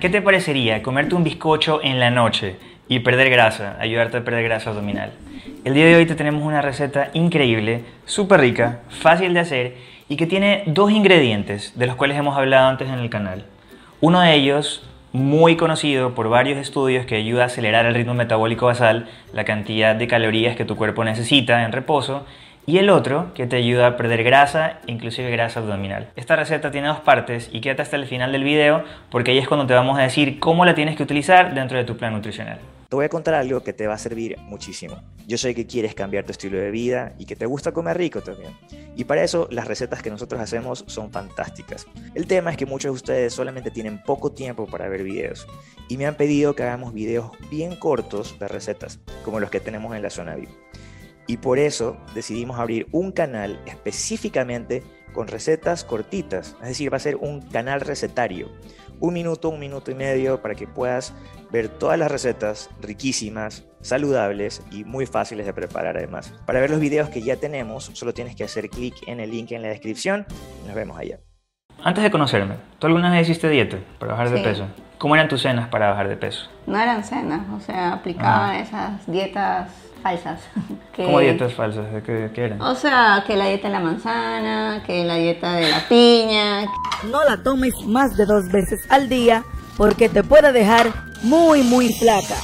¿Qué te parecería comerte un bizcocho en la noche y perder grasa, ayudarte a perder grasa abdominal? El día de hoy te tenemos una receta increíble, súper rica, fácil de hacer y que tiene dos ingredientes de los cuales hemos hablado antes en el canal. Uno de ellos, muy conocido por varios estudios que ayuda a acelerar el ritmo metabólico basal, la cantidad de calorías que tu cuerpo necesita en reposo, y el otro que te ayuda a perder grasa, inclusive grasa abdominal. Esta receta tiene dos partes y quédate hasta el final del video porque ahí es cuando te vamos a decir cómo la tienes que utilizar dentro de tu plan nutricional. Te voy a contar algo que te va a servir muchísimo. Yo sé que quieres cambiar tu estilo de vida y que te gusta comer rico también. Y para eso las recetas que nosotros hacemos son fantásticas. El tema es que muchos de ustedes solamente tienen poco tiempo para ver videos y me han pedido que hagamos videos bien cortos de recetas, como los que tenemos en la zona VIP y por eso decidimos abrir un canal específicamente con recetas cortitas, es decir, va a ser un canal recetario, un minuto, un minuto y medio para que puedas ver todas las recetas riquísimas, saludables y muy fáciles de preparar además. Para ver los videos que ya tenemos, solo tienes que hacer clic en el link en la descripción y nos vemos allá. Antes de conocerme, ¿tú alguna vez hiciste dieta para bajar de peso? ¿Cómo eran tus cenas para bajar de peso? No eran cenas, o sea, aplicaban ah. esas dietas falsas. ¿Cómo dietas falsas? ¿Qué, ¿Qué, eran? O sea, que la dieta de la manzana, que la dieta de la piña. No la tomes más de dos veces al día porque te puede dejar muy, muy flaca.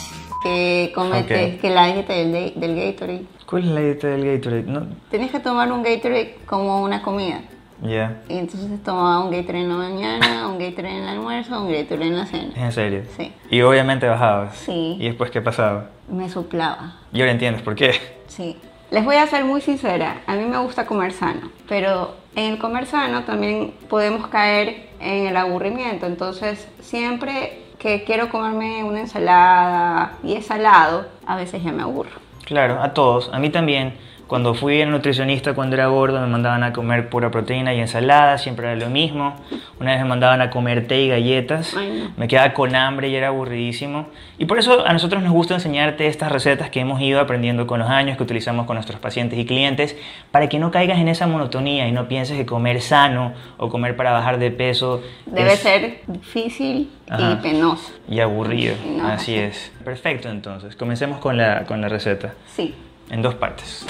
Que comete, que la dieta del, del Gatorade. ¿Cuál es la dieta del Gatorade? No. Tienes que tomar un Gatorade como una comida. Ya. Y entonces tomaba un Gatorade en la mañana, un Gatorade en el almuerzo, un Gatorade en la cena. ¿En serio? Sí. Y obviamente bajabas. Sí. ¿Y después qué pasaba? Me suplaba. ¿Y ahora entiendes por qué? Sí. Les voy a ser muy sincera, a mí me gusta comer sano, pero en el comer sano también podemos caer en el aburrimiento, entonces siempre que quiero comerme una ensalada y es salado, a veces ya me aburro. Claro, a todos, a mí también cuando fui al nutricionista cuando era gordo me mandaban a comer pura proteína y ensalada, siempre era lo mismo. Una vez me mandaban a comer té y galletas, me quedaba con hambre y era aburridísimo. Y por eso a nosotros nos gusta enseñarte estas recetas que hemos ido aprendiendo con los años, que utilizamos con nuestros pacientes y clientes, para que no caigas en esa monotonía y no pienses que comer sano o comer para bajar de peso debe ser difícil y penoso. Y aburrido, así es. Perfecto entonces, comencemos con la, con la receta. Sí. En dos partes.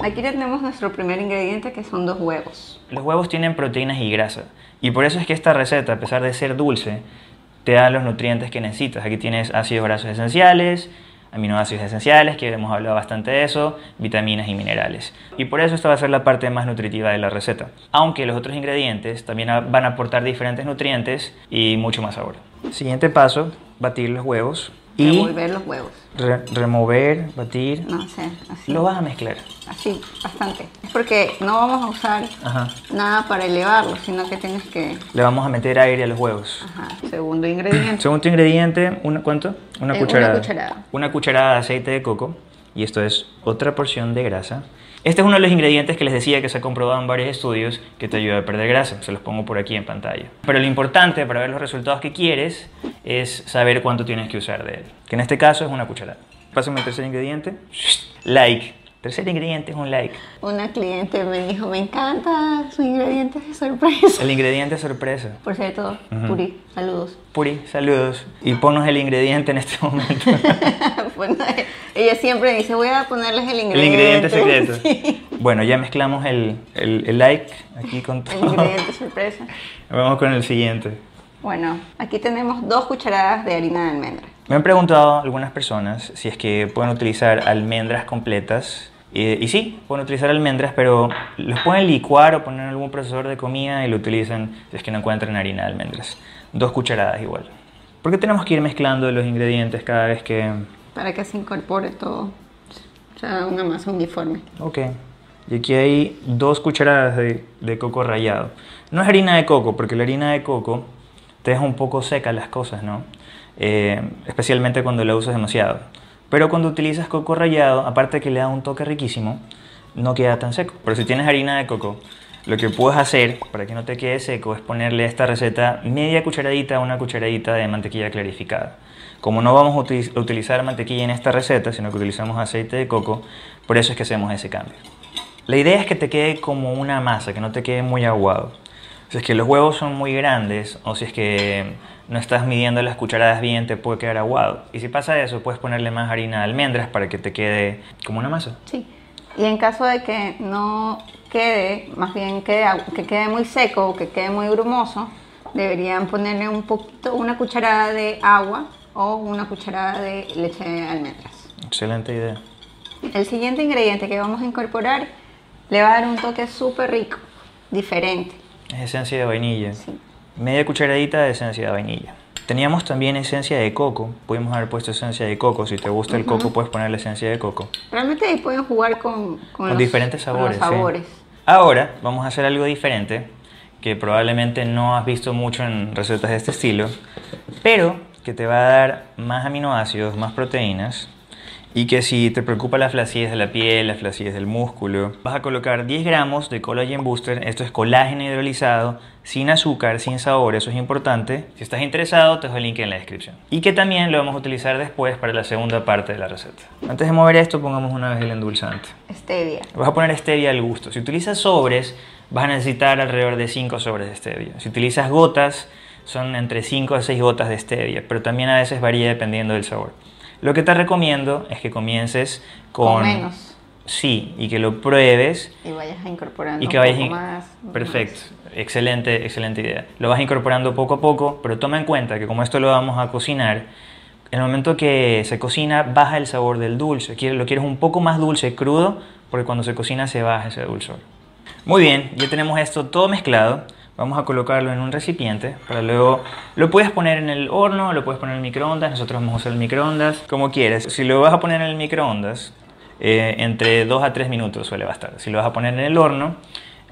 Aquí tenemos nuestro primer ingrediente que son dos huevos. Los huevos tienen proteínas y grasa y por eso es que esta receta, a pesar de ser dulce, te da los nutrientes que necesitas. Aquí tienes ácidos grasos esenciales, aminoácidos esenciales, que hemos hablado bastante de eso, vitaminas y minerales. Y por eso esta va a ser la parte más nutritiva de la receta. Aunque los otros ingredientes también van a aportar diferentes nutrientes y mucho más sabor. Siguiente paso, batir los huevos. Y remover los huevos. remover, batir. No sé, así. Lo vas a mezclar. Así, bastante. Es porque no vamos a usar nada para elevarlo, sino que tienes que... Le vamos a meter aire a los huevos. Ajá. Segundo ingrediente. Segundo ingrediente, una, ¿cuánto? Una cucharada. Una cucharada. Una cucharada de aceite de coco. Y esto es otra porción de grasa. Este es uno de los ingredientes que les decía que se ha comprobado en varios estudios que te ayuda a perder grasa. Se los pongo por aquí en pantalla. Pero lo importante para ver los resultados que quieres es saber cuánto tienes que usar de él. Que en este caso es una cucharada. Pásame el tercer ingrediente. Like. Tercer ingrediente es un like. Una cliente me dijo, me encanta su ingrediente de sorpresa. El ingrediente sorpresa. Por cierto, Puri, saludos. Puri, saludos. Y ponnos el ingrediente en este momento. bueno, ella siempre dice, voy a ponerles el ingrediente. El ingrediente secreto. Bueno, ya mezclamos el, el, el, like aquí con todo. El ingrediente sorpresa. Vamos con el siguiente. Bueno, aquí tenemos dos cucharadas de harina de almendra. Me han preguntado algunas personas si es que pueden utilizar almendras completas y, sí, pueden utilizar almendras, pero los pueden licuar o poner en algún procesador de comida y lo utilizan si es que no encuentran harina de almendras. Dos cucharadas igual. ¿Por qué tenemos que ir mezclando los ingredientes cada vez que...? Para que se incorpore todo. O sea, una masa uniforme. Ok. Y aquí hay dos cucharadas de, de coco rallado. No es harina de coco, porque la harina de coco te deja un poco seca las cosas, ¿no? Eh, especialmente cuando la usas demasiado. Pero cuando utilizas coco rallado, aparte que le da un toque riquísimo, no queda tan seco. Pero si tienes harina de coco, lo que puedes hacer para que no te quede seco es ponerle a esta receta media cucharadita a una cucharadita de mantequilla clarificada. Como no vamos a utilizar mantequilla en esta receta, sino que utilizamos aceite de coco, por eso es que hacemos ese cambio. La idea es que te quede como una masa, que no te quede muy aguado. Si es que los huevos son muy grandes o si es que no estás midiendo las cucharadas bien, te puede quedar aguado. Y si pasa eso, puedes ponerle más harina de almendras para que te quede como una masa. Sí. Y en caso de que no quede, más bien quede, que quede muy seco o que quede muy grumoso, deberían ponerle un poquito, una cucharada de agua o una cucharada de leche de almendras. Excelente idea. El siguiente ingrediente que vamos a incorporar le va a dar un toque súper rico, diferente. Es esencia de vainilla. Sí. Media cucharadita de esencia de vainilla. Teníamos también esencia de coco. Pudimos haber puesto esencia de coco. Si te gusta el coco, puedes ponerle esencia de coco. Realmente ahí pueden jugar con, Con los- diferentes con los sabores. sí. sabores. Ahora vamos a hacer algo diferente que probablemente no has visto mucho en recetas de este estilo, pero que te va a dar más aminoácidos, más proteínas y que si te preocupa la flacidez de la piel, la flacidez del músculo, vas a colocar 10 gramos de collagen booster, esto es colágeno hidrolizado, sin azúcar, sin sabor, eso es importante. Si estás interesado, te dejo el link en la descripción. Y que también lo vamos a utilizar después para la segunda parte de la receta. Antes de mover esto, pongamos una vez el endulzante. Stevia. Vas a poner stevia al gusto. Si utilizas sobres, vas a necesitar alrededor de 5 sobres de stevia. Si utilizas gotas, son entre 5 a 6 gotas de stevia, pero también a veces varía dependiendo del sabor. Lo que te recomiendo es que comiences con... Con menos. Sí, y que lo pruebes Y vayas incorporando y que un vayas... poco in- más. Perfecto, excelente, excelente idea. Lo vas incorporando poco a poco, pero toma en cuenta que como esto lo vamos a cocinar, en el momento que se cocina baja el sabor del dulce. Lo quieres un poco más dulce, crudo, porque cuando se cocina se baja ese dulzor. Muy bien, ya tenemos esto todo mezclado. Vamos a colocarlo en un recipiente para luego lo puedes poner en el horno, lo puedes poner en el microondas. Nosotros vamos a usar el microondas como quieras. Si lo vas a poner en el microondas, eh, entre 2 a 3 minutos suele bastar. Si lo vas a poner en el horno,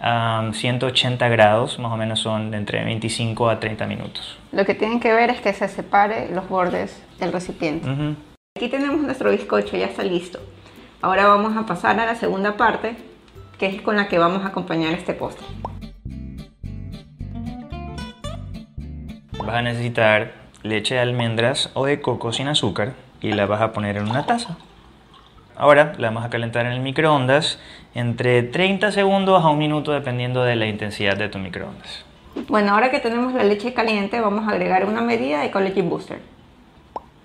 a 180 grados, más o menos son de entre 25 a 30 minutos. Lo que tienen que ver es que se separe los bordes del recipiente. Ujú. Aquí tenemos nuestro bizcocho, ya está listo. Ahora vamos a pasar a la segunda parte, que es con la que vamos a acompañar este postre. Vas a necesitar leche de almendras o de coco sin azúcar y la vas a poner en una taza. Ahora la vamos a calentar en el microondas entre 30 segundos a un minuto dependiendo de la intensidad de tu microondas. Bueno, ahora que tenemos la leche caliente, vamos a agregar una medida de collagen booster.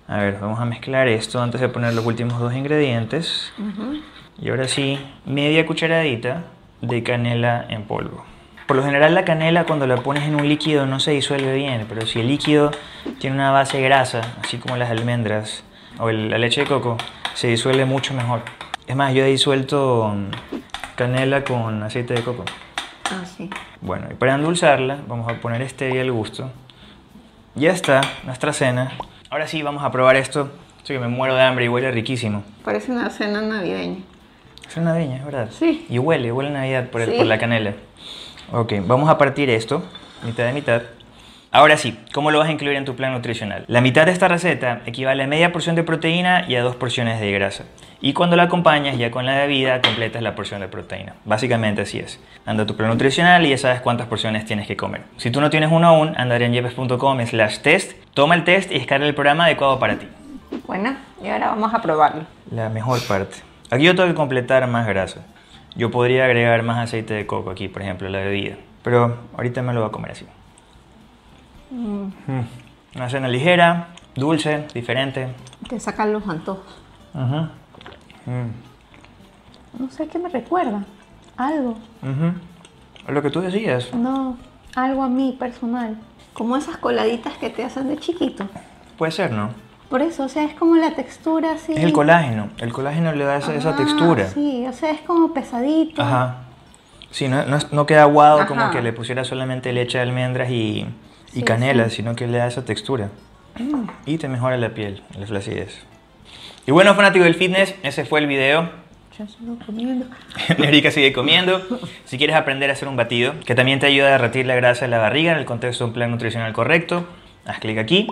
A ver, vamos a mezclar esto antes de poner los últimos dos ingredientes. Y ahora sí, media cucharadita de canela en polvo. Por lo general la canela cuando la pones en un líquido no se disuelve bien, pero si el líquido tiene una base grasa, así como las almendras o el- la leche de coco, se disuelve mucho mejor. Es más, yo he disuelto mm, canela con aceite de coco. Ah, sí. Bueno, y para endulzarla vamos a poner stevia al gusto. Ya está, nuestra cena. Ahora sí, vamos a probar esto. Estoy que me muero de hambre y huele riquísimo. Parece una cena navideña. Es una navideña, es verdad. Sí. Y huele, huele a Navidad por, el- Sí. por la canela. Ok, vamos a partir esto, mitad de mitad. Ahora sí, ¿cómo lo vas a incluir en tu plan nutricional? La mitad de esta receta equivale a media porción de proteína y a dos porciones de grasa. Y cuando la acompañas ya con la bebida, completas la porción de proteína. Básicamente así es. Anda a tu plan nutricional y ya sabes cuántas porciones tienes que comer. Si tú no tienes uno aún, anda en yepes.com slash test, toma el test y descarga el programa adecuado para ti. Bueno, y ahora vamos a probarlo. La mejor parte. Aquí yo tengo que completar más grasa. Yo podría agregar más aceite de coco aquí, por ejemplo, a la bebida. Pero ahorita me lo voy a comer así. Mm. Una cena ligera, dulce, diferente. Te sacan los antojos. Mm. No sé qué me recuerda. Algo. Ujú. Es Lo que tú decías. No, algo a mí personal. Como esas coladitas que te hacen de chiquito. Puede ser, ¿no? Por eso, o sea, es como la textura así. Es el colágeno. El colágeno le da esa, esa Ah, textura. Sí, o sea, es como pesadito. Ajá. Sí, no, no, queda aguado como que le pusiera solamente leche de almendras y, y Sí, canela, sino que le da esa textura. Y te mejora la piel, la flacidez. Y bueno, fanático del fitness, ese fue el video. Yo sigo comiendo. Erika sigue comiendo. Si quieres aprender a hacer un batido, que también te ayuda a derretir la grasa de la barriga en el contexto de un plan nutricional correcto, haz clic aquí.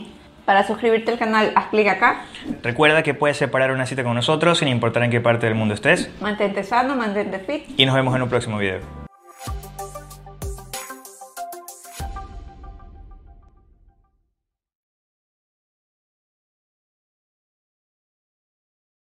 Para suscribirte al canal, haz clic acá. Recuerda que puedes separar una cita con nosotros sin importar en qué parte del mundo estés. Mantente sano, mantente fit. Y nos vemos en un próximo video.